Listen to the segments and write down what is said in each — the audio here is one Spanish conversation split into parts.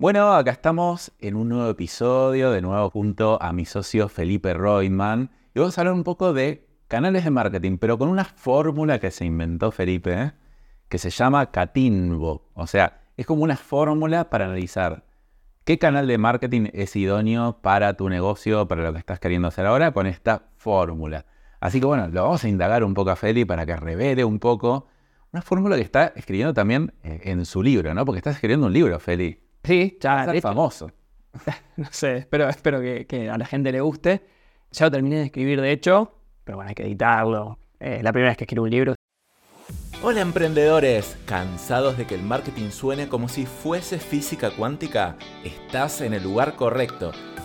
Bueno, acá estamos en un nuevo episodio, de nuevo junto a mi socio Felipe Reutemann. Y vamos a hablar un poco de canales de marketing, pero con una fórmula que se inventó Felipe, ¿eh? que se llama Catinbo. O sea, es como una fórmula para analizar qué canal de marketing es idóneo para tu negocio, para lo que estás queriendo hacer ahora, con esta fórmula. Así que bueno, lo vamos a indagar un poco a Felipe para que revele un poco una fórmula que está escribiendo también eh, en su libro, ¿no? Porque estás escribiendo un libro, Felipe. Sí, ya. Es famoso. no sé, espero, espero que, a la gente le guste. Ya lo terminé de escribir, de hecho, pero bueno, hay que editarlo. Es la primera vez que escribo un libro. Hola emprendedores, ¿cansados de que el marketing suene como si fuese física cuántica? Estás en el lugar correcto.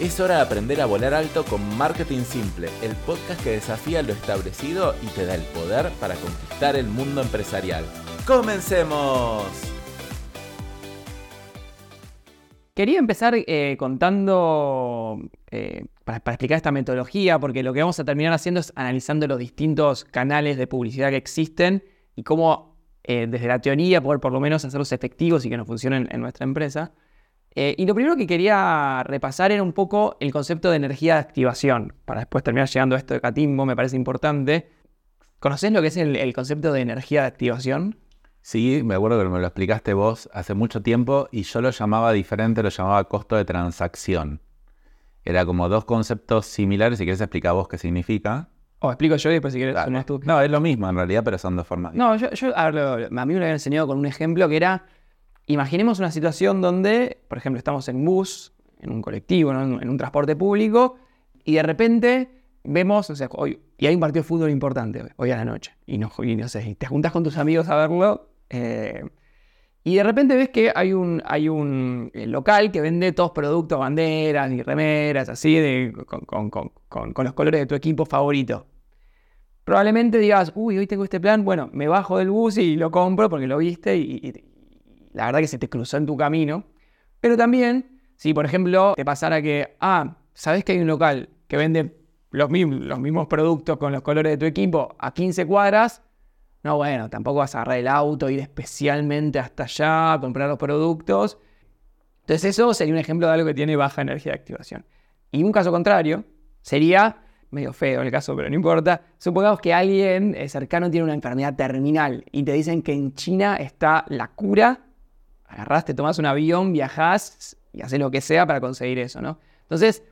Es hora de aprender a volar alto con Marketing Simple, el podcast que desafía lo establecido y te da el poder para conquistar el mundo empresarial. ¡Comencemos! Quería empezar eh, contando, eh, para, explicar esta metodología, porque lo que vamos a terminar haciendo es analizando los distintos canales de publicidad que existen y cómo eh, desde la teoría poder por lo menos hacerlos efectivos y que nos funcionen en nuestra empresa. Eh, y lo primero que quería repasar era un poco el concepto de energía de activación, para después terminar llegando a esto de Catimbo, me parece importante. ¿Conocés lo que es el, concepto de energía de activación? Sí, me acuerdo que me lo explicaste vos hace mucho tiempo y yo lo llamaba diferente, lo llamaba costo de transacción. Era como dos conceptos similares, si quieres explicar vos qué significa. O explico yo y después si quieres tú. No, es lo mismo en realidad, pero son dos formas. No, yo, yo a, a mí me lo había enseñado con un ejemplo que era Imaginemos una situación donde, por ejemplo, estamos en bus, en un colectivo, en, un transporte público, y de repente vemos, o sea, y hay un partido de fútbol importante hoy, a la noche, y no, no sé, te juntas con tus amigos a verlo, eh, y de repente ves que hay un, hay un eh, local que vende todos productos, banderas y remeras, así, de, con, los colores de tu equipo favorito. Probablemente digas, uy, hoy tengo este plan, bueno, me bajo del bus y lo compro porque lo viste y la verdad que se te cruzó en tu camino. Pero también, si por ejemplo te pasara que, ah, ¿sabes que hay un local que vende los mismos, productos con los colores de tu equipo a 15 cuadras? No, bueno, tampoco vas a agarrar el auto, ir especialmente hasta allá, a comprar los productos. Entonces eso sería un ejemplo de algo que tiene baja energía de activación. Y un caso contrario sería, medio feo el caso, pero no importa, supongamos que alguien eh, cercano tiene una enfermedad terminal y te dicen que en China está la cura agarrás, te tomás un avión, viajás y haces lo que sea para conseguir eso, ¿no? Entonces,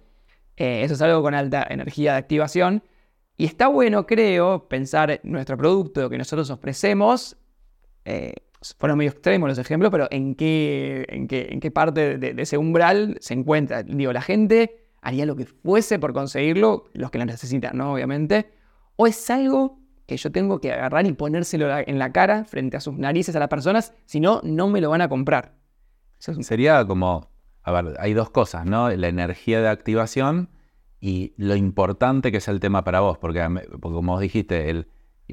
eh, eso es algo con alta energía de activación. Y está bueno, creo, pensar nuestro producto que nosotros ofrecemos. Eh, fueron medio extremos los ejemplos, pero en qué, en qué, en qué parte de, de, ese umbral se encuentra. Digo, la gente haría lo que fuese por conseguirlo, los que lo necesitan, ¿no? Obviamente. O es algo que yo tengo que agarrar y ponérselo en la cara frente a sus narices a las personas, si no, no me lo van a comprar. Sería como, a ver, hay dos cosas, ¿no? La energía de activación y lo importante que es el tema para vos, porque, como vos dijiste, él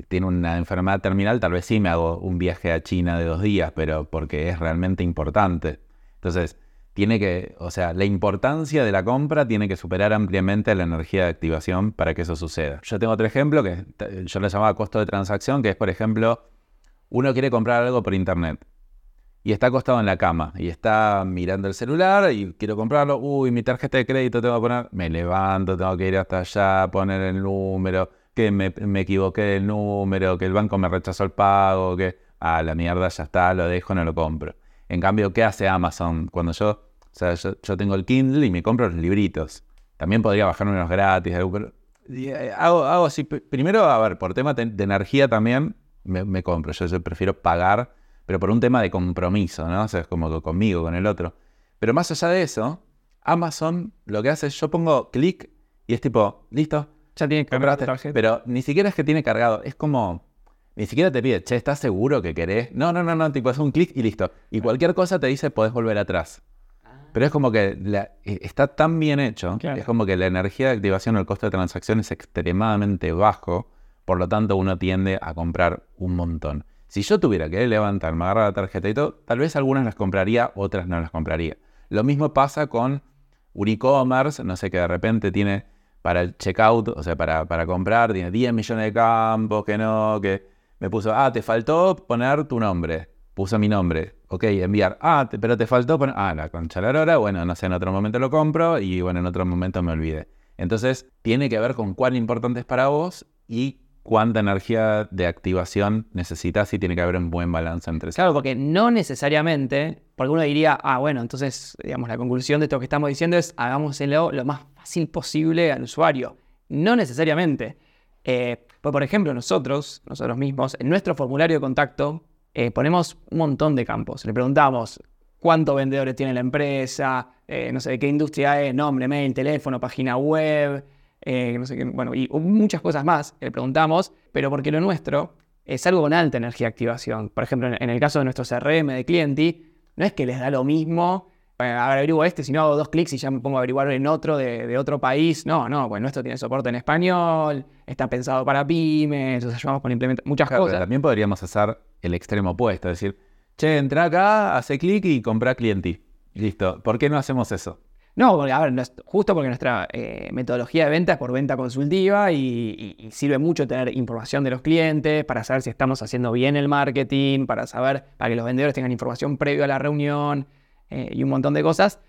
tiene una enfermedad terminal, tal vez sí me hago un viaje a China de dos días, pero porque es realmente importante. Entonces, tiene que, o sea, la importancia de la compra tiene que superar ampliamente la energía de activación para que eso suceda. Yo tengo otro ejemplo que yo le llamaba costo de transacción, que es, por ejemplo, uno quiere comprar algo por internet y está acostado en la cama y está mirando el celular y quiero comprarlo, uy, mi tarjeta de crédito tengo que poner, me levanto, tengo que ir hasta allá, poner el número, que me, me equivoqué del número, que el banco me rechazó el pago, que, ah, la mierda ya está, lo dejo, no lo compro. En cambio, ¿qué hace Amazon? Cuando yo sea, yo, tengo el Kindle y me compro los libritos. También podría bajar unos gratis. Eh, hago, hago así. Primero, a ver, por tema de energía también me, compro. Yo, prefiero pagar, pero por un tema de compromiso, ¿no? O sea, es como conmigo, con el otro. Pero más allá de eso, Amazon lo que hace es yo pongo clic y es tipo, listo. Ya tiene cargado. Pero ni siquiera es que tiene cargado. Es como. Ni siquiera te pide, che, ¿estás seguro que querés? No, no, no, no, tipo, es un clic y listo. Y cualquier cosa te dice, podés volver atrás. Pero es como que la- eh, está tan bien hecho, Claro. es como que la energía de activación o el costo de transacción es extremadamente bajo, por lo tanto uno tiende a comprar un montón. Si yo tuviera que levantarme, agarrar la tarjeta y todo, tal vez algunas las compraría, otras no las compraría. Lo mismo pasa con un e-commerce, no sé, que de repente tiene para el checkout, o sea, para, para comprar, tiene 10 millones de campos, que no, que me puso, ah, te faltó poner tu nombre. Puso mi nombre. Ok, enviar. Ah, pero te faltó poner. Ah, la concha la lora. Bueno, no sé, en otro momento lo compro y bueno, en otro momento me olvidé. Entonces, tiene que ver con cuán importante es para vos y cuánta energía de activación necesitas y tiene que haber un buen balance entre eso. Claro, porque no necesariamente, porque uno diría, ah, bueno, entonces, digamos, la conclusión de esto que estamos diciendo es hagámoselo lo más fácil posible al usuario. No necesariamente. Eh, pues, por ejemplo, nosotros, nosotros mismos, en nuestro formulario de contacto, eh, ponemos un montón de campos. Le preguntamos cuántos vendedores tiene la empresa, eh, no sé qué industria es, nombre, mail, teléfono, página web, eh, no sé qué, bueno, y muchas cosas más le preguntamos, pero porque lo nuestro es algo con alta energía de activación. Por ejemplo, en, el caso de nuestro CRM de cliente, no es que les da lo mismo, eh, averiguo este, si no hago dos clics y ya me pongo a averiguar en otro de, de otro país. No, no, pues nuestro tiene soporte en español, está pensado para pymes, nos ayudamos con implementar muchas Claro, pero cosas. también podríamos hacer el extremo opuesto, es decir, che, entra acá, hace clic y compra cliente. Listo. ¿Por qué no hacemos eso? No, porque, a ver, justo porque nuestra eh, metodología de venta es por venta consultiva y, y- y sirve mucho tener información de los clientes para saber si estamos haciendo bien el marketing, para saber, para que los vendedores tengan información previo a la reunión eh, y un montón de cosas.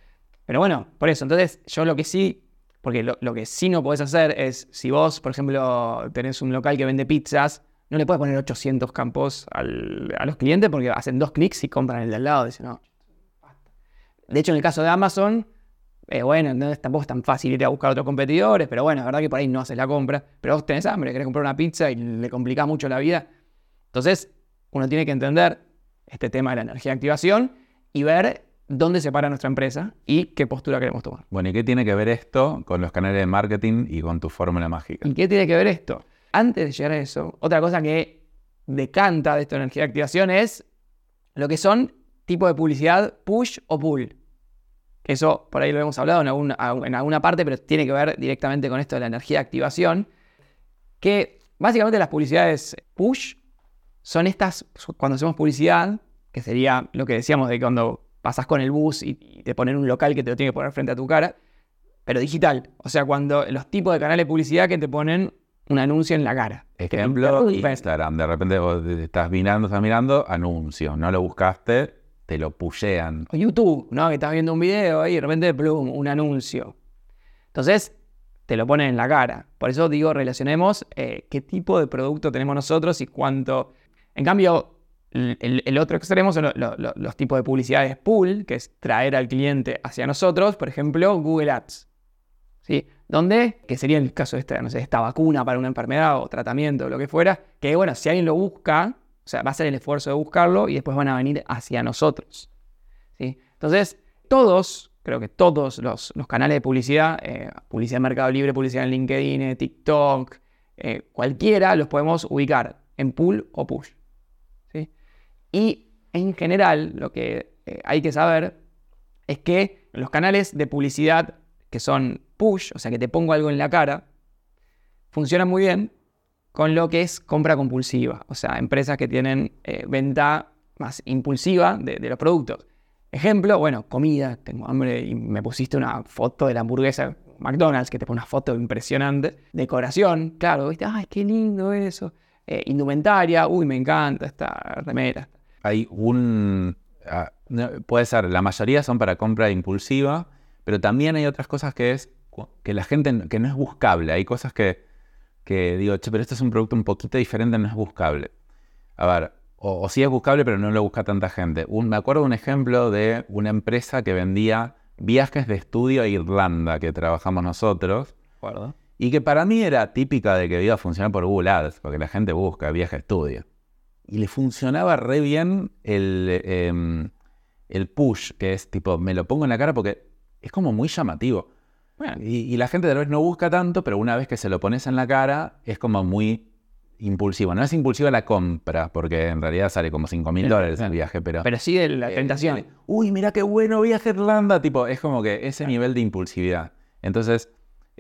Pero bueno, por eso, entonces yo lo que sí, porque lo, que sí no podés hacer es, si vos, por ejemplo, tenés un local que vende pizzas, no le puedes poner 800 campos al- a los clientes porque hacen dos clics y compran el de al lado. Dicen, no, de hecho, en el caso de Amazon, eh, bueno, no tampoco es tan fácil ir a buscar otros competidores, pero bueno, es verdad que por ahí no haces la compra. Pero vos tenés hambre, querés comprar una pizza y le complicás mucho la vida. Entonces, uno tiene que entender este tema de la energía de activación y ver dónde se para nuestra empresa y qué postura queremos tomar. Bueno, ¿y qué tiene que ver esto con los canales de marketing y con tu fórmula mágica? ¿Y qué tiene que ver esto? Antes de llegar a eso, otra cosa que decanta de esta energía de activación es lo que son tipos de publicidad push o pull. Eso por ahí lo hemos hablado en, algún- en alguna parte, pero tiene que ver directamente con esto de la energía de activación. Que básicamente las publicidades push son estas, cuando hacemos publicidad, que sería lo que decíamos de cuando pasas con el bus y, y te ponen un local que te lo tiene que poner frente a tu cara, pero digital. O sea, cuando los tipos de canales de publicidad que te ponen un anuncio en la cara. Te Ejemplo. Instagram. De repente vos estás mirando, estás mirando, anuncio. No lo buscaste, te lo pushean. O YouTube, ¿no? Que estás viendo un video y de repente, plum, un anuncio. Entonces, te lo ponen en la cara. Por eso digo, relacionemos eh, qué tipo de producto tenemos nosotros y cuánto. En cambio, el, otro extremo son lo- lo- lo- los tipos de publicidades pull, que es traer al cliente hacia nosotros, por ejemplo, Google Ads. ¿Sí? Donde, que sería el caso de esta, no sé, esta vacuna para una enfermedad o tratamiento o lo que fuera, que bueno, si alguien lo busca, o sea, va a hacer el esfuerzo de buscarlo y después van a venir hacia nosotros. ¿sí? Entonces, todos, creo que todos los, canales de publicidad, eh, publicidad en Mercado Libre, publicidad en LinkedIn, eh, TikTok, eh, cualquiera, los podemos ubicar en pull o push. Y en general, lo que eh, hay que saber es que los canales de publicidad que son push, o sea, que te pongo algo en la cara, funcionan muy bien con lo que es compra compulsiva, o sea, empresas que tienen eh, venta más impulsiva de, de los productos. Ejemplo, bueno, comida, tengo hambre y me pusiste una foto de la hamburguesa McDonald's, que te pone una foto impresionante. Decoración, claro, viste, ay, qué lindo eso. Eh, indumentaria, uy, me encanta esta remera. Hay un... ah, puede ser, la mayoría son para compra impulsiva, pero también hay otras cosas que es que la gente que no es buscable. Hay cosas que, que digo, che, pero este es un producto un poquito diferente, no es buscable. A ver, o, o sí es buscable, pero no lo busca tanta gente. Un- me acuerdo de un ejemplo de una empresa que vendía viajes de estudio a Irlanda, que trabajamos nosotros, y que para mí era típica de que iba a funcionar por Google Ads, porque la gente busca viaje a estudio. Y le funcionaba re bien el, eh, em, el push, que es tipo, me lo pongo en la cara porque es como muy llamativo. Bueno, Y, y la gente tal vez no busca tanto, pero una vez que se lo pones en la cara, es como muy impulsivo. No es impulsiva la compra, porque en realidad sale como 5 mil dólares el viaje, pero... Pero sí la eh, tentación. eh, Uy, mira qué bueno, viaje a Irlanda. Tipo, es como que ese nivel de impulsividad. Entonces,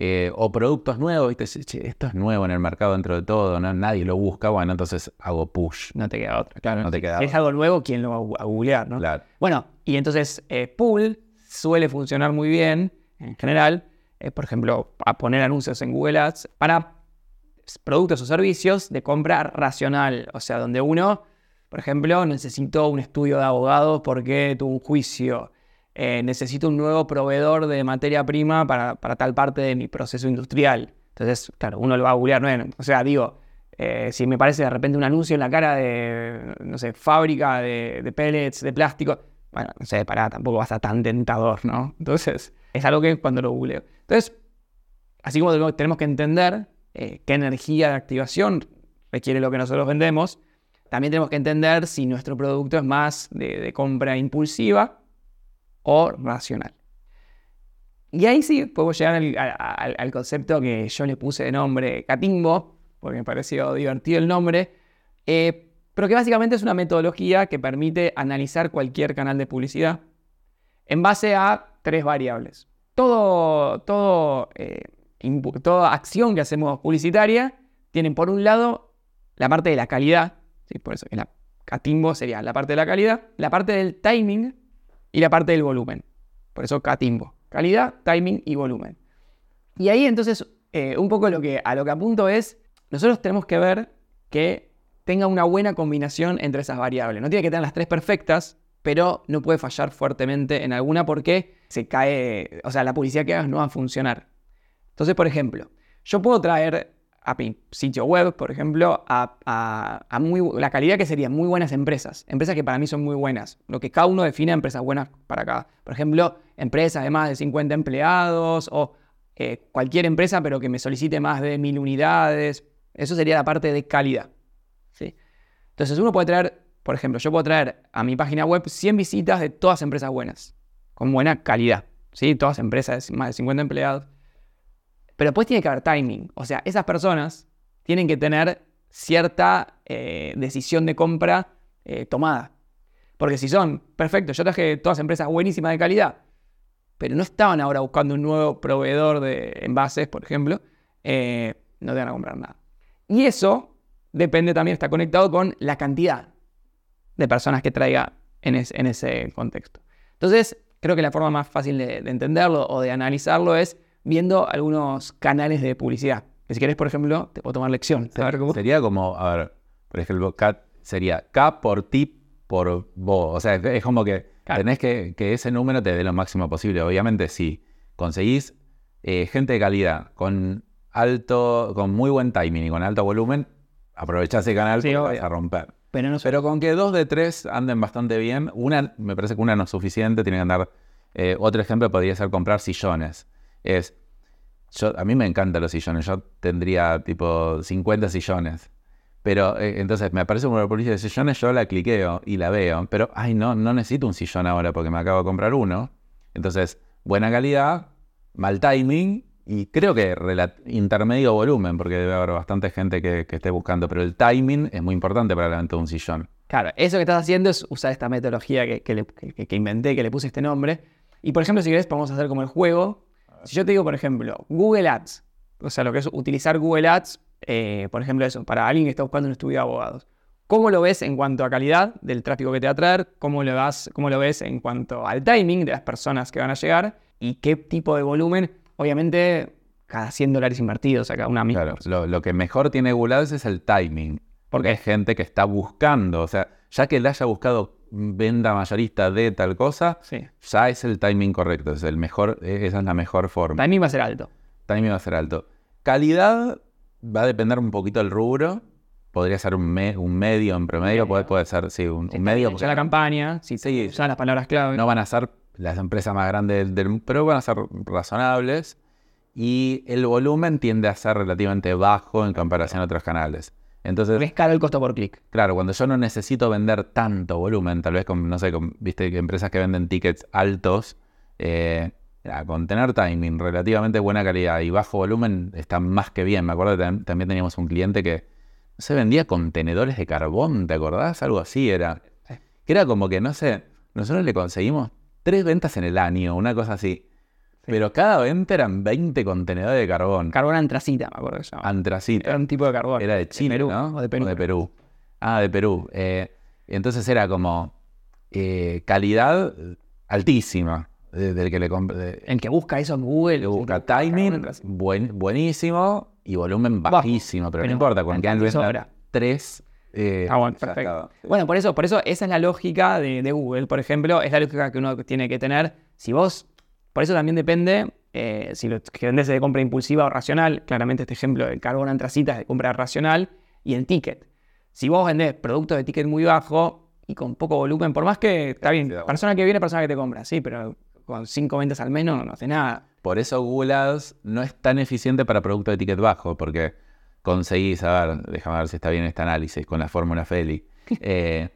eh, o productos nuevos, ¿viste? Che, esto es nuevo en el mercado dentro de todo, ¿no? nadie lo busca, bueno, entonces hago push. No te queda otra, claro. No te queda Si es algo nuevo, ¿quién lo va a googlear, no? Claro. Bueno, y entonces eh, Pool suele funcionar muy bien, en general, eh, por ejemplo, a poner anuncios en Google Ads para productos o servicios de compra racional, o sea, donde uno, por ejemplo, necesitó un estudio de abogados porque tuvo un juicio, eh, necesito un nuevo proveedor de materia prima para, para tal parte de mi proceso industrial. Entonces, claro, uno lo va a googlear, ¿no? O sea, digo, eh, si me parece de repente un anuncio en la cara de, no sé, fábrica de, pellets, de plástico, bueno, no sé, pará, tampoco va a estar tan tentador, ¿no? Entonces, es algo que cuando lo googleo. Entonces, así como tenemos- que entender eh, qué energía de activación requiere lo que nosotros vendemos, también tenemos que entender si nuestro producto es más de compra impulsiva o racional. Y ahí sí podemos llegar al, concepto que yo le puse de nombre Catimbo, porque me pareció divertido el nombre, eh, pero que básicamente es una metodología que permite analizar cualquier canal de publicidad en base a tres variables. Todo, todo, eh, toda acción que hacemos publicitaria tiene por un lado la parte de la calidad, por eso Catimbo sería la parte de la calidad, la parte del timing y la parte del volumen. Por eso Catimbo. Calidad, timing y volumen. Y ahí entonces, eh, un poco lo que, a lo que apunto es, nosotros tenemos que ver que tenga una buena combinación entre esas variables. No tiene que tener las tres perfectas, pero no puede fallar fuertemente en alguna porque se cae, o sea, la publicidad que hagas no va a funcionar. Entonces, por ejemplo, yo puedo traer a mi sitio web, por ejemplo, a, a- a muy, la calidad que serían muy buenas empresas. Empresas que para mí son muy buenas. Lo que cada uno define empresas buenas para cada. Por ejemplo, empresas de más de 50 empleados o eh, cualquier empresa, pero que me solicite más de mil unidades. Eso sería la parte de calidad. ¿sí? Entonces, uno puede traer, por ejemplo, yo puedo traer a mi página web 100 visitas de todas empresas buenas, con buena calidad. ¿sí? Todas empresas de más de 50 empleados. Pero después tiene que haber timing. O sea, esas personas tienen que tener cierta eh, decisión de compra eh, tomada. Porque si son, perfecto, yo traje todas empresas buenísimas de calidad, pero no estaban ahora buscando un nuevo proveedor de envases, por ejemplo, eh, no te van a comprar nada. Y eso depende también, está conectado con la cantidad de personas que traiga en, es- en ese contexto. Entonces, creo que la forma más fácil de entenderlo o de analizarlo es viendo algunos canales de publicidad. Si querés, por ejemplo, te puedo tomar lección. A ver cómo- Sería como, a ver, por ejemplo, K sería K por ti por vos. O sea, es- como que Claro. tenés que que ese número te dé lo máximo posible. Obviamente, si conseguís eh, gente de calidad con alto, con muy buen timing y con alto volumen, aprovechá ese canal Sí, vas a romper. Pero no sé. Pero con que dos de tres anden bastante bien, una, me parece que una no es suficiente, tiene que andar. eh, otro ejemplo podría ser comprar sillones. Es, yo, a mí me encantan los sillones, yo tendría tipo 50 sillones. Pero eh, entonces me aparece una publicidad de sillones, yo la cliqueo y la veo. Pero, ay, no, no necesito un sillón ahora porque me acabo de comprar uno. Entonces, buena calidad, mal timing y creo que intermedio volumen, porque debe haber bastante gente que, que esté buscando. Pero el timing es muy importante para la venta de un sillón. Claro, eso que estás haciendo es usar esta metodología que- que inventé, que le puse este nombre. Y por ejemplo, si querés, podemos hacer como el juego. Si yo te digo, por ejemplo, Google Ads, o sea, lo que es utilizar Google Ads, eh, por ejemplo, eso, para alguien que está buscando un estudio de abogados. ¿Cómo lo ves en cuanto a calidad del tráfico que te va a traer? ¿Cómo lo, vas, ¿Cómo lo ves en cuanto al timing de las personas que van a llegar? ¿Y qué tipo de volumen? Obviamente, cada 100 dólares invertidos, o sea, cada una misma. Claro, lo, lo que mejor tiene Google Ads es el timing. Porque es gente que está buscando. O sea, ya que le haya buscado venda mayorista de tal cosa, Sí. ya es el timing correcto. Es el mejor, eh, esa es la mejor forma. Timing va a ser alto. Timing va a ser alto. Calidad va a depender un poquito del rubro. Podría ser un, me- un medio en promedio, puede, puede ser, sí, un, un medio. Ya la campaña, si Sí, usan las palabras clave. no van a ser las empresas más grandes del, del- pero van a ser razonables y el volumen tiende a ser relativamente bajo en comparación a otros canales. Entonces, es caro el costo por clic. claro, cuando yo no necesito vender tanto volumen, tal vez con, no sé, con, viste, que empresas que venden tickets altos, eh, con tener timing, relativamente buena calidad y bajo volumen está más que bien. Me acuerdo que tam- también teníamos un cliente que se vendía contenedores de carbón, ¿te acordás? Algo así era. Que era como que, no sé, nosotros le conseguimos tres ventas en el año, una cosa así. Pero cada venta eran 20 contenedores de carbón. Carbón antracita, me acuerdo que se llamaba. Antracita. Era un tipo de carbón. Era de Chile, Perú, ¿no? O de Perú. de Perú. Ah, de Perú. Eh, entonces era como eh, calidad altísima de- del que le compré. El que busca eso en Google. Busca que carbón timing buen- buenísimo y volumen Bajo. bajísimo, pero, Pero no importa, con que tres. eh, Ah, bueno, perfecto. Bueno, por eso, por eso esa es la lógica de, de Google, por ejemplo, es la lógica que uno tiene que tener. Si vos, por eso también depende eh, si lo que vendés es de compra impulsiva o racional. Claramente este ejemplo del carbón antracita es de compra racional y el ticket. Si vos vendés productos de ticket muy bajo y con poco volumen, por más que está bien, persona que viene, persona que te compra, sí, pero con cinco ventas al menos no hace nada. Por eso Google Ads no es tan eficiente para productos de ticket bajo, porque conseguís, a ver, déjame ver si está bien este análisis con la fórmula Feli. Eh,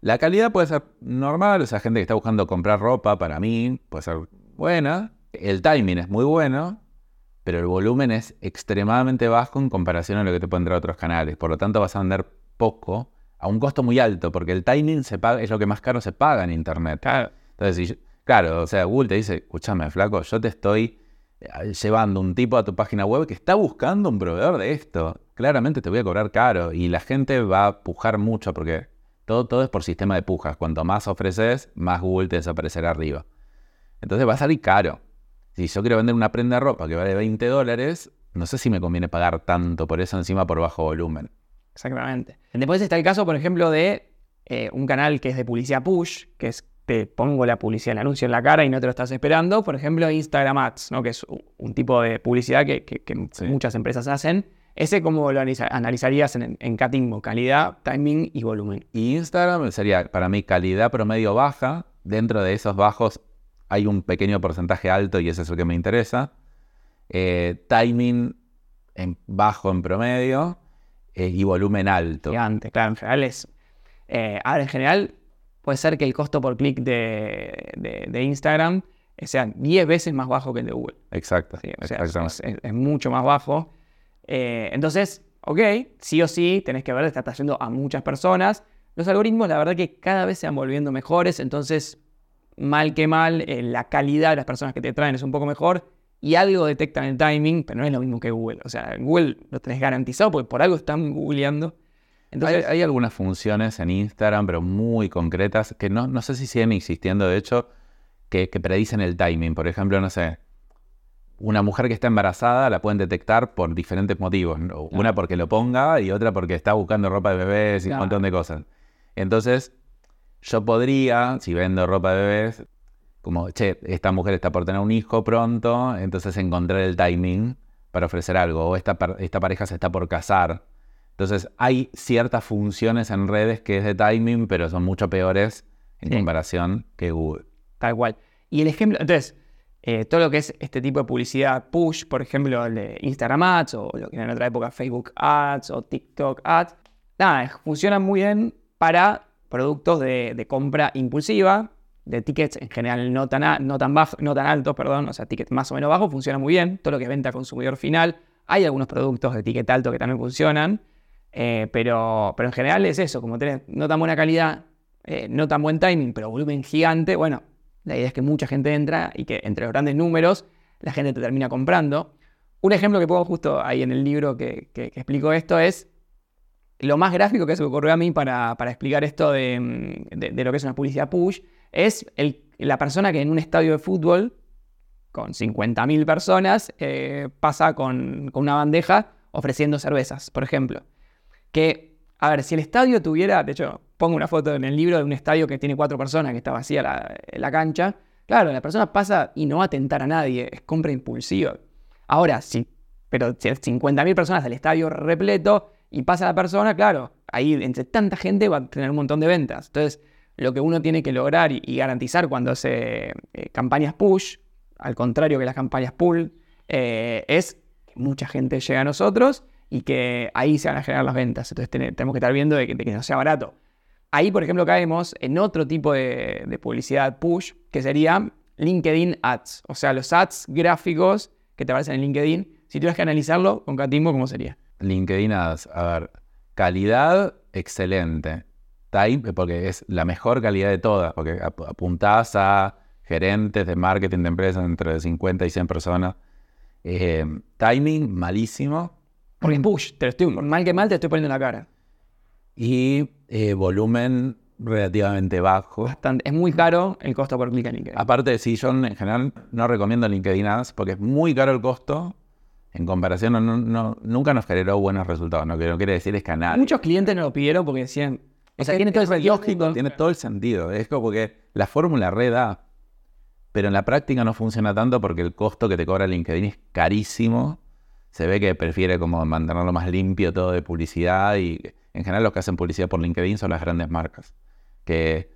la calidad puede ser normal, o sea, gente que está buscando comprar ropa, para mí, puede ser buena. El timing es muy bueno, pero el volumen es extremadamente bajo en comparación a lo que te pueden dar otros canales. Por lo tanto, vas a vender poco a un costo muy alto, porque el timing se paga, es lo que más caro se paga en Internet. Claro. Entonces, si yo- claro, o sea, Google te dice, escúchame, flaco, yo te estoy eh, llevando un tipo a tu página web que está buscando un proveedor de esto. Claramente te voy a cobrar caro y la gente va a pujar mucho porque todo, todo es por sistema de pujas. Cuanto más ofreces, más Google te desaparecerá arriba. Entonces va a salir caro. Si yo quiero vender una prenda de ropa que vale 20 dólares, no sé si me conviene pagar tanto por eso encima por bajo volumen. Exactamente. Después está el caso, por ejemplo, de eh, un canal que es de publicidad push, que es te pongo la publicidad, el anuncio en la cara y no te lo estás esperando. Por ejemplo, Instagram Ads, ¿no? que es un tipo de publicidad que, que- que Sí. muchas empresas hacen. Ese, ¿cómo lo analiza- analizarías en, en Catimbo? Calidad, timing y volumen. Y Instagram sería para mí calidad promedio baja. Dentro de esos bajos hay un pequeño porcentaje alto y eso es lo que me interesa. Eh, timing en bajo en promedio eh, y volumen alto. Gigante, claro, en general es. eh, ahora, en general, puede ser que el costo por clic de, de- de Instagram sea 10 veces más bajo que el de Google. Exacto. Sí, o sea, exactamente. es, es- es mucho más bajo. Eh, entonces, ok, sí o sí, tenés que ver, está trayendo a muchas personas. Los algoritmos, la verdad que cada vez se van volviendo mejores, entonces, mal que mal, eh, la calidad de las personas que te traen es un poco mejor y algo detectan el timing, pero no es lo mismo que Google. O sea, Google lo tenés garantizado porque por algo están googleando. Entonces, hay, hay algunas funciones en Instagram, pero muy concretas, que no, no sé si siguen existiendo, de hecho, que, que predicen el timing. Por ejemplo, no sé, una mujer que está embarazada la pueden detectar por diferentes motivos. Una porque lo ponga y otra porque está buscando ropa de bebés y Claro. un montón de cosas. Entonces, yo podría, si vendo ropa de bebés, como, che, esta mujer está por tener un hijo pronto, entonces encontrar el timing para ofrecer algo. O esta, esta pareja se está por casar. Entonces, hay ciertas funciones en redes que es de timing, pero son mucho peores en Sí. comparación que Google. Tal cual. Y el ejemplo, entonces, eh, todo lo que es este tipo de publicidad push, por ejemplo, el de Instagram Ads o lo que era en otra época Facebook Ads o TikTok Ads, nada, funcionan muy bien para productos de, compra impulsiva, de tickets en general no tan, a- no tan, bajo, no tan altos, perdón, o sea, tickets más o menos bajos, funciona muy bien. Todo lo que venta a consumidor final. Hay algunos productos de ticket alto que también funcionan, eh, pero, pero en general es eso, como tenés no tan buena calidad, eh, no tan buen timing, pero volumen gigante, bueno, la idea es que mucha gente entra y que entre los grandes números la gente te termina comprando. Un ejemplo que pongo justo ahí en el libro que explico esto es lo más gráfico que se me ocurrió a mí para, explicar esto de, mm, de- lo que es una publicidad push, es la persona que en un estadio de fútbol, con 50.000 personas, eh, pasa con, una bandeja ofreciendo cervezas, por ejemplo. Que, a ver, si el estadio tuviera, de hecho, pongo una foto en el libro de un estadio que tiene cuatro personas, que está vacía la, la cancha, claro, la persona pasa y no va a tentar a nadie, es compra impulsiva. Ahora, sí, pero si hay 50.000 personas del estadio repleto y pasa la persona, claro, ahí entre tanta gente va a tener un montón de ventas. Entonces, lo que uno tiene que lograr y, garantizar cuando hace eh, campañas push, al contrario que las campañas pull, eh, es que mucha gente llegue a nosotros y que ahí se van a generar las ventas. Entonces ten- tenemos que estar viendo de que, de no sea barato. Ahí, por ejemplo, caemos en otro tipo de, de publicidad push, que sería LinkedIn Ads. O sea, los ads gráficos que te aparecen en LinkedIn. Si tuvieras que analizarlo con Catimbo, ¿cómo sería? LinkedIn Ads, a ver, calidad, excelente. Time, porque es la mejor calidad de todas, porque ap- apuntás a gerentes de marketing de empresas entre 50 y 100 personas. Eh, timing, malísimo. Porque push, te lo estoy, mal que mal te estoy poniendo en la cara. Y eh, volumen relativamente bajo. Bastante. Es muy caro el costo por clic en LinkedIn. Aparte si yo en general no recomiendo LinkedIn Ads porque es muy caro el costo. En comparación, no, no- nunca nos generó buenos resultados. No, que no quiere decir es que a nadie. Muchos clientes no lo pidieron porque decían, o sea, tiene todo el sentido. tiene todo el sentido. Es como que la fórmula red da, pero en la práctica no funciona tanto porque el costo que te cobra LinkedIn es carísimo. Se ve que prefiere como mantenerlo más limpio todo de publicidad y en general los que hacen publicidad por LinkedIn son las grandes marcas que,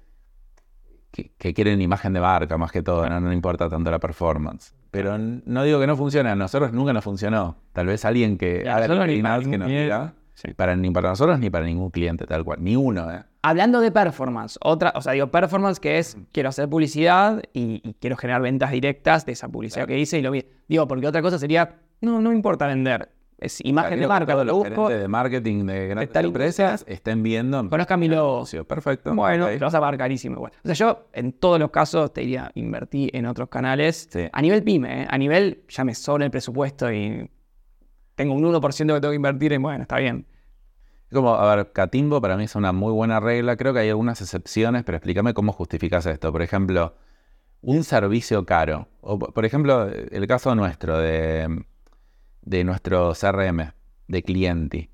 que, que quieren imagen de marca más que todo, ¿no? no importa tanto la performance. Pero no digo que no funcione, a nosotros nunca nos funcionó. Tal vez alguien que haga que nos diga, Sí. para, ni para nosotros ni para ningún cliente, tal cual, ni uno, ¿eh? Hablando de performance, otra, o sea, digo performance que es quiero hacer publicidad y, y quiero generar ventas directas de esa publicidad que hice y lo vi. Digo, porque otra cosa sería, no, no importa vender. Es imagen de marca, todos lo los busco. de marketing de grandes empresas estén viendo. Conozcan mi logo. Perfecto. Bueno, ok. te vas a pagar carísimo igual. O sea, yo en todos los casos te diría, invertí en otros canales. Sí. A nivel pyme, ¿eh? a nivel ya me sobra el presupuesto y tengo un 1% que tengo que invertir en, bueno, está bien. Como, a ver, Catimbo para mí es una muy buena regla. Creo que hay algunas excepciones, pero explícame cómo justificas esto. Por ejemplo, un servicio caro. O, por ejemplo, el caso nuestro de, de nuestro CRM, de cliente.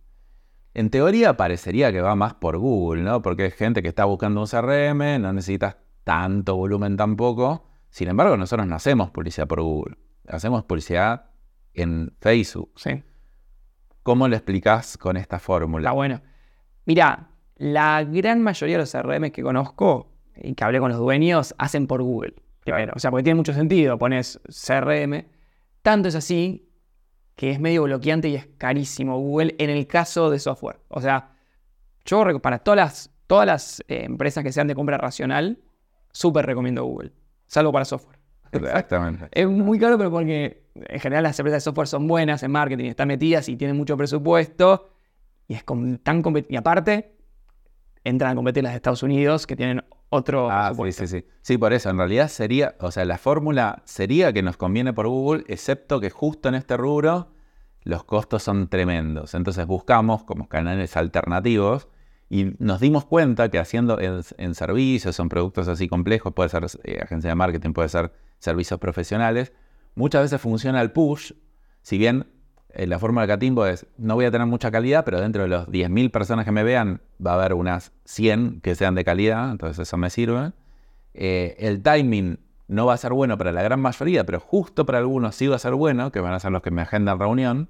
En teoría parecería que va más por Google, ¿no? Porque es gente que está buscando un CRM, no necesitas tanto volumen tampoco. Sin embargo, nosotros no hacemos publicidad por Google. Hacemos publicidad en Facebook. Sí. ¿Cómo lo explicás con esta Está fórmula? bueno. Mira, la gran mayoría de los CRM que conozco y que hablé con los dueños hacen por Google. Primero. O sea, porque tiene mucho sentido. Pones CRM. Tanto es así que es medio bloqueante y es carísimo Google en el caso de software. O sea, yo para todas las, todas las eh, empresas que sean de compra racional, súper recomiendo Google. Salvo para software. Exactamente. Es muy caro, pero porque en general las empresas de software son buenas en marketing, están metidas y tienen mucho presupuesto. Y es com- tan Y aparte, entran a competir las de Estados Unidos, que tienen otro Ah, sí, sí, sí. Sí, por eso, en realidad sería, o sea, la fórmula sería que nos conviene por Google, excepto que justo en este rubro los costos son tremendos. Entonces buscamos como canales alternativos y nos dimos cuenta que haciendo en, en servicios, en productos así complejos, puede ser eh, agencia de marketing, puede ser servicios profesionales, muchas veces funciona el push, si bien la fórmula de Catimbo es, no voy a tener mucha calidad, pero dentro de los 10.000 personas que me vean, va a haber unas 100 que sean de calidad, entonces eso me sirve. Eh, el timing no va a ser bueno para la gran mayoría, pero justo para algunos sí va a ser bueno, que van a ser los que me agendan reunión,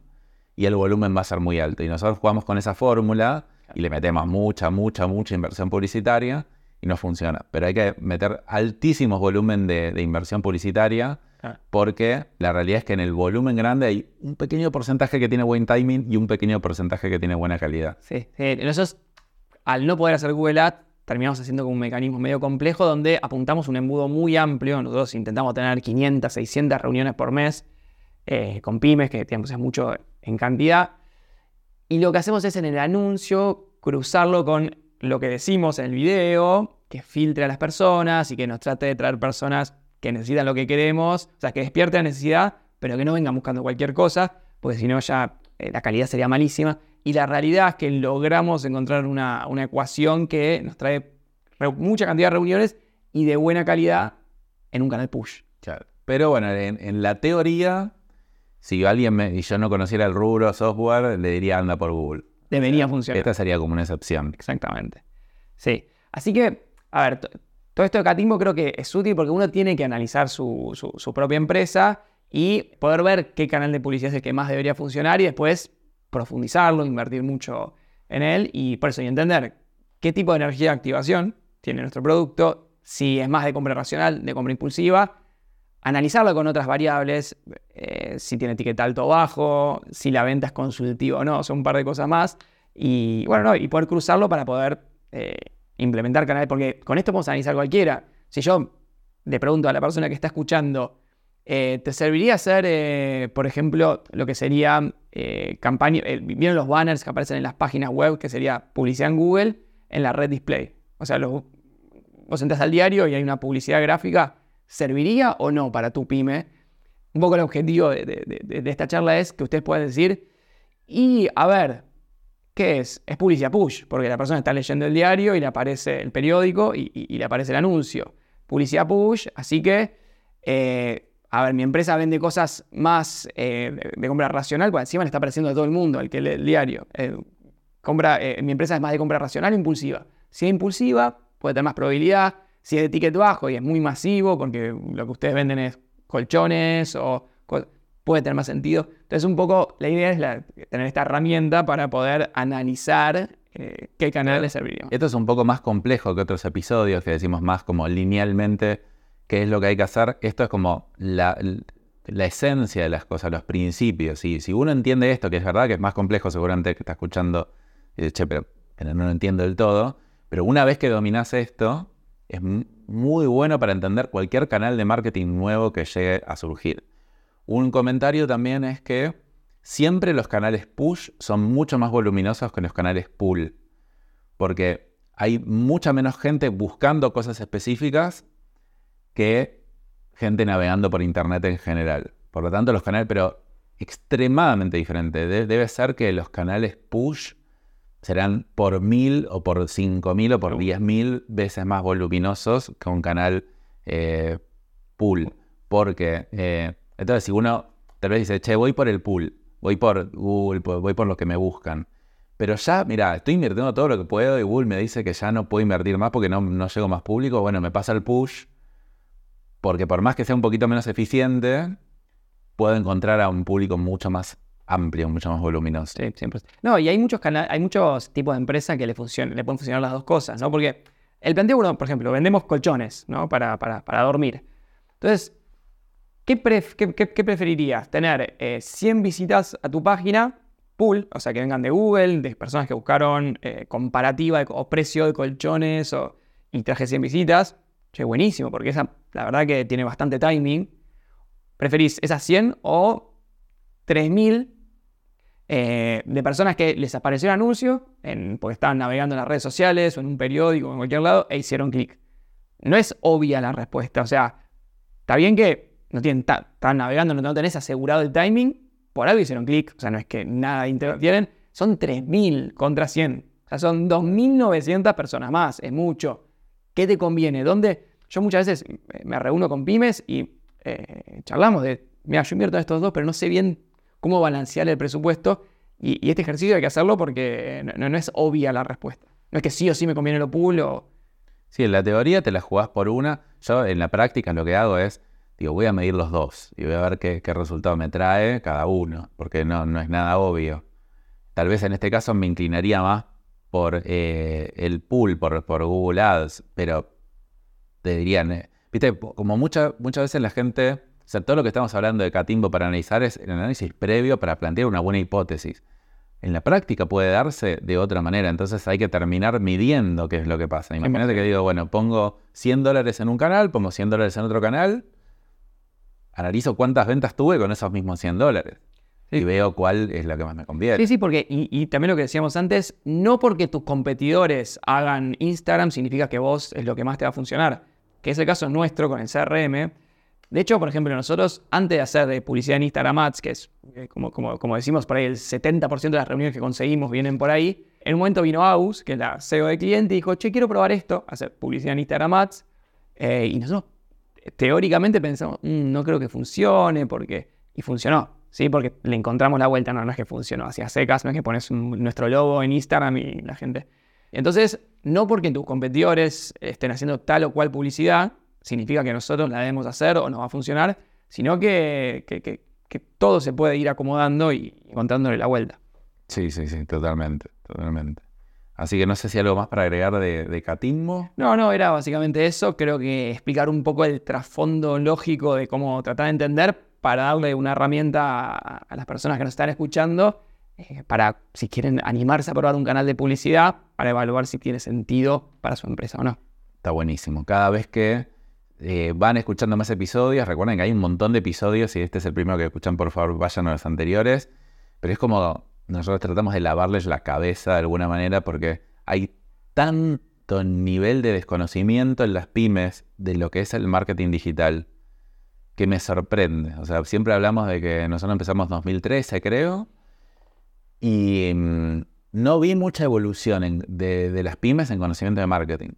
y el volumen va a ser muy alto. Y nosotros jugamos con esa fórmula y le metemos mucha, mucha, mucha inversión publicitaria y no funciona. Pero hay que meter altísimos volumen de inversión publicitaria Ah. porque la realidad es que en el volumen grande hay un pequeño porcentaje que tiene buen timing y un pequeño porcentaje que tiene buena calidad. Sí, sí. Nosotros, al no poder hacer Google Ads, terminamos haciendo un mecanismo medio complejo donde apuntamos un embudo muy amplio. Nosotros intentamos tener 500, 600 reuniones por mes eh, con pymes, que digamos, es mucho en cantidad. Y lo que hacemos es en el anuncio cruzarlo con lo que decimos en el video, que filtre a las personas y que nos trate de traer personas que necesitan lo que queremos, o sea, que despierte la necesidad, pero que no vengan buscando cualquier cosa, porque si no ya eh, la calidad sería malísima. Y la realidad es que logramos encontrar una, una ecuación que nos trae mucha cantidad de reuniones y de buena calidad en un canal push. Pero bueno, en, en la teoría, si alguien me, y yo no conociera el rubro software, le diría anda por Google. Debería funcionar. Esta sería como una excepción. Exactamente. Sí. Así que, a ver, todo esto de Catimbo creo que es útil porque uno tiene que analizar su, su- propia empresa y poder ver qué canal de publicidad es el que más debería funcionar y después profundizarlo, invertir mucho en él y por eso entender qué tipo de energía de activación tiene nuestro producto, si es más de compra racional, de compra impulsiva, analizarlo con otras variables, eh, si tiene etiqueta alto o bajo, si la venta es consultiva o no, son un par de cosas más. Y bueno, no, y poder cruzarlo para poder eh, implementar canales, porque con esto podemos analizar cualquiera. Si yo le pregunto a la persona que está escuchando, Eh, ¿Te serviría hacer, eh, por ejemplo, lo que sería eh, campaña? ¿Vieron los banners que aparecen en las páginas web, que sería publicidad en Google en la red display? O sea, los, vos entras al diario y hay una publicidad gráfica. ¿Serviría o no para tu pyme? Un poco el objetivo de, esta charla es que ustedes puedan decir, y a ver, ¿qué es? Es publicidad push, porque la persona está leyendo el diario y le aparece el periódico y, le aparece el anuncio. Publicidad push, así que a ver, mi empresa vende cosas más eh, de compra racional, pues encima le está apareciendo a todo el mundo, al que lee el diario. Eh, compra, eh, mi empresa es más de compra racional impulsiva. Si es impulsiva, puede tener más probabilidad. Si es de ticket bajo y es muy masivo, porque lo que ustedes venden es colchones o puede tener más sentido. Entonces, un poco la idea es tener esta herramienta para poder analizar qué canal le serviría. Esto es un poco más complejo que otros episodios que decimos más como linealmente qué es lo que hay que hacer. Esto es como la, esencia de las cosas, los principios. Y si uno entiende esto, que es verdad que es más complejo, seguramente que está escuchando, y che, pero, no lo entiendo del todo. Pero una vez que dominas esto, es muy bueno para entender cualquier canal de marketing nuevo que llegue a surgir. Un comentario también es que siempre los canales push son mucho más voluminosos que los canales pull. Porque hay mucha menos gente buscando cosas específicas que gente navegando por Internet en general. Por lo tanto, los canales, pero extremadamente diferente. debe ser que los canales push serán por mil o por cinco mil o por diez mil veces más voluminosos que un canal eh, pull. Porque, eh, entonces, si uno tal vez dice, che, voy por el pull, voy por Google, voy por lo que me buscan. Pero ya, mira, estoy invirtiendo todo lo que puedo y Google me dice que ya no puedo invertir más porque no, no llego más público. Bueno, me pasa el push porque por más que sea un poquito menos eficiente, puedo encontrar a un público mucho más amplio, mucho más voluminoso. Sí, siempre. No, y hay muchos hay muchos tipos de empresas que le, le pueden funcionar las dos cosas, ¿no? Porque el planteo, por ejemplo, vendemos colchones, ¿no? Para, para, dormir. Entonces, ¿qué, preferirías? ¿Tener 100 eh, visitas a tu página, pool, o sea, que vengan de Google, de personas que buscaron eh, comparativa o precio de colchones y traje 100 visitas? Che, buenísimo, porque esa, la verdad que tiene bastante timing. ¿Preferís esas 100 o 3000 eh, de personas que les apareció el anuncio, porque estaban navegando en las redes sociales o en un periódico o en cualquier lado, e hicieron clic? No es obvia la respuesta. O sea, está bien que no tienen están navegando, no tenés asegurado el timing, por algo hicieron clic. O sea, no es que nada interfieren. Son 3.000 contra 100. O sea, son 2.900 personas más. Es mucho. ¿Qué te conviene? ¿Dónde? Yo muchas veces me reúno con pymes y eh, charlamos de, mira, yo invierto en estos dos, pero no sé bien cómo balancear el presupuesto. Y, este ejercicio hay que hacerlo porque no, es obvia la respuesta. No es que sí o sí me conviene lo pool. Sí, en la teoría te la jugás por una. Yo en la práctica lo que hago es, digo, voy a medir los dos y voy a ver qué, resultado me trae cada uno, porque no, no es nada obvio. Tal vez en este caso me inclinaría más por eh, el pool, por, por, Google Ads, pero te dirían, eh, viste, como muchas muchas veces la gente, o sea, todo lo que estamos hablando de Catimbo para analizar es el análisis previo para plantear una buena hipótesis. En la práctica puede darse de otra manera, entonces hay que terminar midiendo qué es lo que pasa. Imagínate que digo, bueno, pongo 100 dólares en un canal, pongo 100 dólares en otro canal, analizo cuántas ventas tuve con esos mismos 100 dólares y veo cuál es la que más me conviene. Sí, sí, porque, y, también lo que decíamos antes, no porque tus competidores hagan Instagram significa que vos es lo que más te va a funcionar, que es el caso nuestro con el CRM. De hecho, por ejemplo, nosotros, antes de hacer de publicidad en Instagram Ads, que es, eh, como, como, como decimos por ahí, el 70% de las reuniones que conseguimos vienen por ahí, en un momento vino Aus, que es la CEO de cliente, y dijo, che, quiero probar esto, hacer publicidad en Instagram Ads. Eh, y nosotros teóricamente pensamos, mm, no creo que funcione, porque... Y funcionó. ¿sí? Porque le encontramos la vuelta, no, es que funcionó hacia secas, no es que pones nuestro logo en Instagram y la gente... Entonces, no porque tus competidores estén haciendo tal o cual publicidad, significa que nosotros la debemos hacer o no va a funcionar, sino que, que, todo se puede ir acomodando y encontrándole la vuelta. Sí, sí, sí, totalmente, totalmente. Así que no sé si hay algo más para agregar de, de Catimbo. No, no, era básicamente eso. Creo que explicar un poco el trasfondo lógico de cómo tratar de entender para darle una herramienta a, las personas que nos están escuchando eh, para, si quieren animarse a probar un canal de publicidad, para evaluar si tiene sentido para su empresa o no. Está buenísimo. Cada vez que eh, van escuchando más episodios. Recuerden que hay un montón de episodios. Si este es el primero que escuchan, por favor, vayan a los anteriores. Pero es como nosotros tratamos de lavarles la cabeza de alguna manera porque hay tanto nivel de desconocimiento en las pymes de lo que es el marketing digital que me sorprende. O sea, siempre hablamos de que nosotros empezamos en 2013, creo, y mm, no vi mucha evolución de, las pymes en conocimiento de marketing.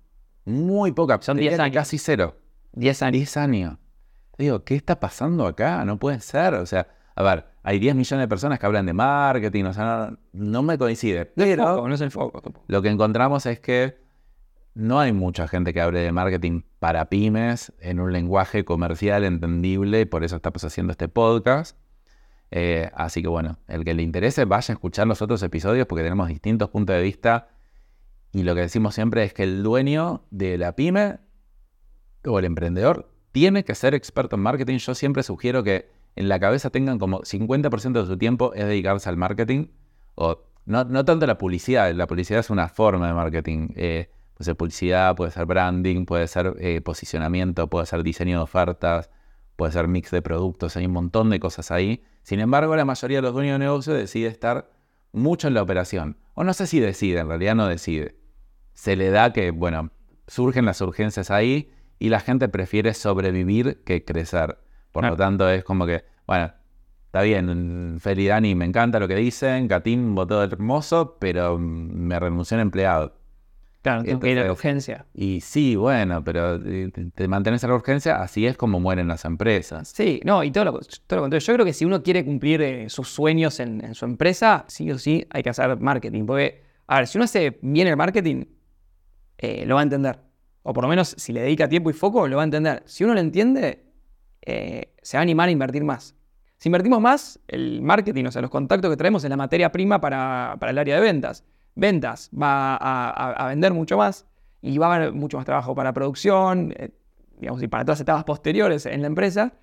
Muy poca. Son 10 años. Casi cero. 10 años. 10 años. Digo, ¿qué está pasando acá? No puede ser. O sea, a ver, hay 10 millones de personas que hablan de marketing, o sea, no, me coincide. No, foco, no es el foco. Lo que encontramos es que no hay mucha gente que hable de marketing para pymes en un lenguaje comercial entendible, por eso estamos haciendo este podcast. Eh, así que bueno, el que le interese, vaya a escuchar los otros episodios porque tenemos distintos puntos de vista. Y lo que decimos siempre es que el dueño de la pyme o el emprendedor tiene que ser experto en marketing. Yo siempre sugiero que en la cabeza tengan como 50% de su tiempo es dedicarse al marketing. O no, no tanto la publicidad, la publicidad es una forma de marketing. Eh, puede ser publicidad, puede ser branding, puede ser eh, posicionamiento, puede ser diseño de ofertas, puede ser mix de productos, hay un montón de cosas ahí. Sin embargo, la mayoría de los dueños de negocio decide estar mucho en la operación. O no sé si decide, en realidad no decide. Se le da que, bueno, surgen las urgencias ahí y la gente prefiere sobrevivir que crecer. Por lo tanto, es como que, bueno, está bien, Felidani me encanta lo que dicen, Gatín votó hermoso, pero me renunció en empleado. Claro, tengo que ir a la urgencia. Y sí, bueno, pero eh, te mantienes a la urgencia, así es como mueren las empresas. Sí, no, y todo lo, todo contrario. Yo creo que si uno quiere cumplir eh, sus sueños en, su empresa, sí o sí hay que hacer marketing. Porque, a ver, si uno hace bien el marketing, eh, lo va a entender. O por lo menos si le dedica tiempo y foco, lo va a entender. Si uno lo entiende, se va a animar a invertir más. Si invertimos más, el marketing, o sea, los contactos que traemos es la materia prima para, para el área de ventas ventas, va a, vender mucho más y va a haber mucho más trabajo para producción, eh, digamos, y para todas las etapas posteriores en la empresa.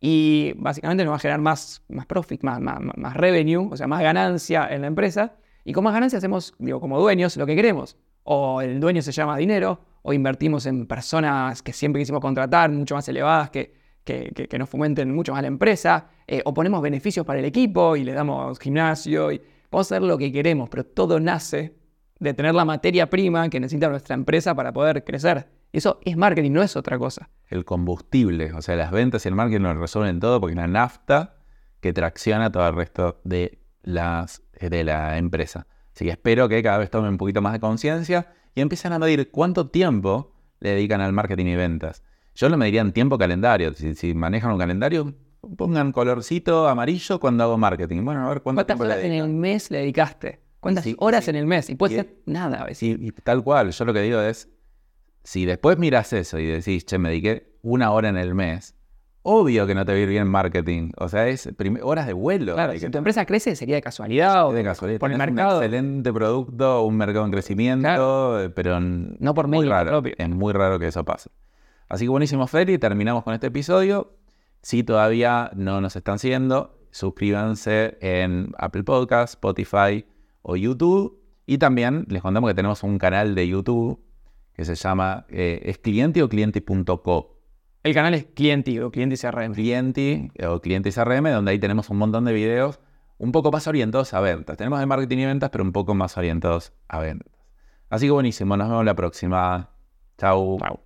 Y básicamente nos va a generar más, más profit, más, más, revenue, o sea, más ganancia en la empresa. Y con más ganancia hacemos, digo, como dueños, lo que queremos. O el dueño se llama dinero, o invertimos en personas que siempre quisimos contratar, mucho más elevadas, que, que, nos fomenten mucho más la empresa, eh, o ponemos beneficios para el equipo y le damos gimnasio. Y, Podemos hacer lo que queremos, pero todo nace de tener la materia prima que necesita nuestra empresa para poder crecer. Eso es marketing, no es otra cosa. El combustible, o sea, las ventas y el marketing lo resuelven todo porque es la nafta que tracciona todo el resto de, las, de la empresa. Así que espero que cada vez tomen un poquito más de conciencia y empiecen a medir cuánto tiempo le dedican al marketing y ventas. Yo lo mediría en tiempo calendario. Si, si manejan un calendario, pongan colorcito amarillo cuando hago marketing. Bueno, a ver cuántas horas en el mes le dedicaste. ¿Cuántas horas en el mes? Y puede ser nada a veces. Y, tal cual, yo lo que digo es, si después miras eso y decís, che, me dediqué una hora en el mes, obvio que no te va a ir bien marketing. O sea, es horas de vuelo. Claro, si tu empresa crece sería de casualidad o de casualidad. por el mercado. Un excelente producto, un mercado en crecimiento, pero no por medio propio. Es muy raro que eso pase. Así que buenísimo, Feli. Terminamos con este episodio. Si todavía no nos están siguiendo, suscríbanse en Apple Podcasts, Spotify o YouTube. Y también les contamos que tenemos un canal de YouTube que se llama eh, ¿Es cliente o cliente.co? El canal es Clienti o Clienti CRM. Clienti o Clienti CRM, donde ahí tenemos un montón de videos un poco más orientados a ventas. Tenemos de marketing y ventas, pero un poco más orientados a ventas. Así que buenísimo, nos vemos la próxima. Chau. Chau.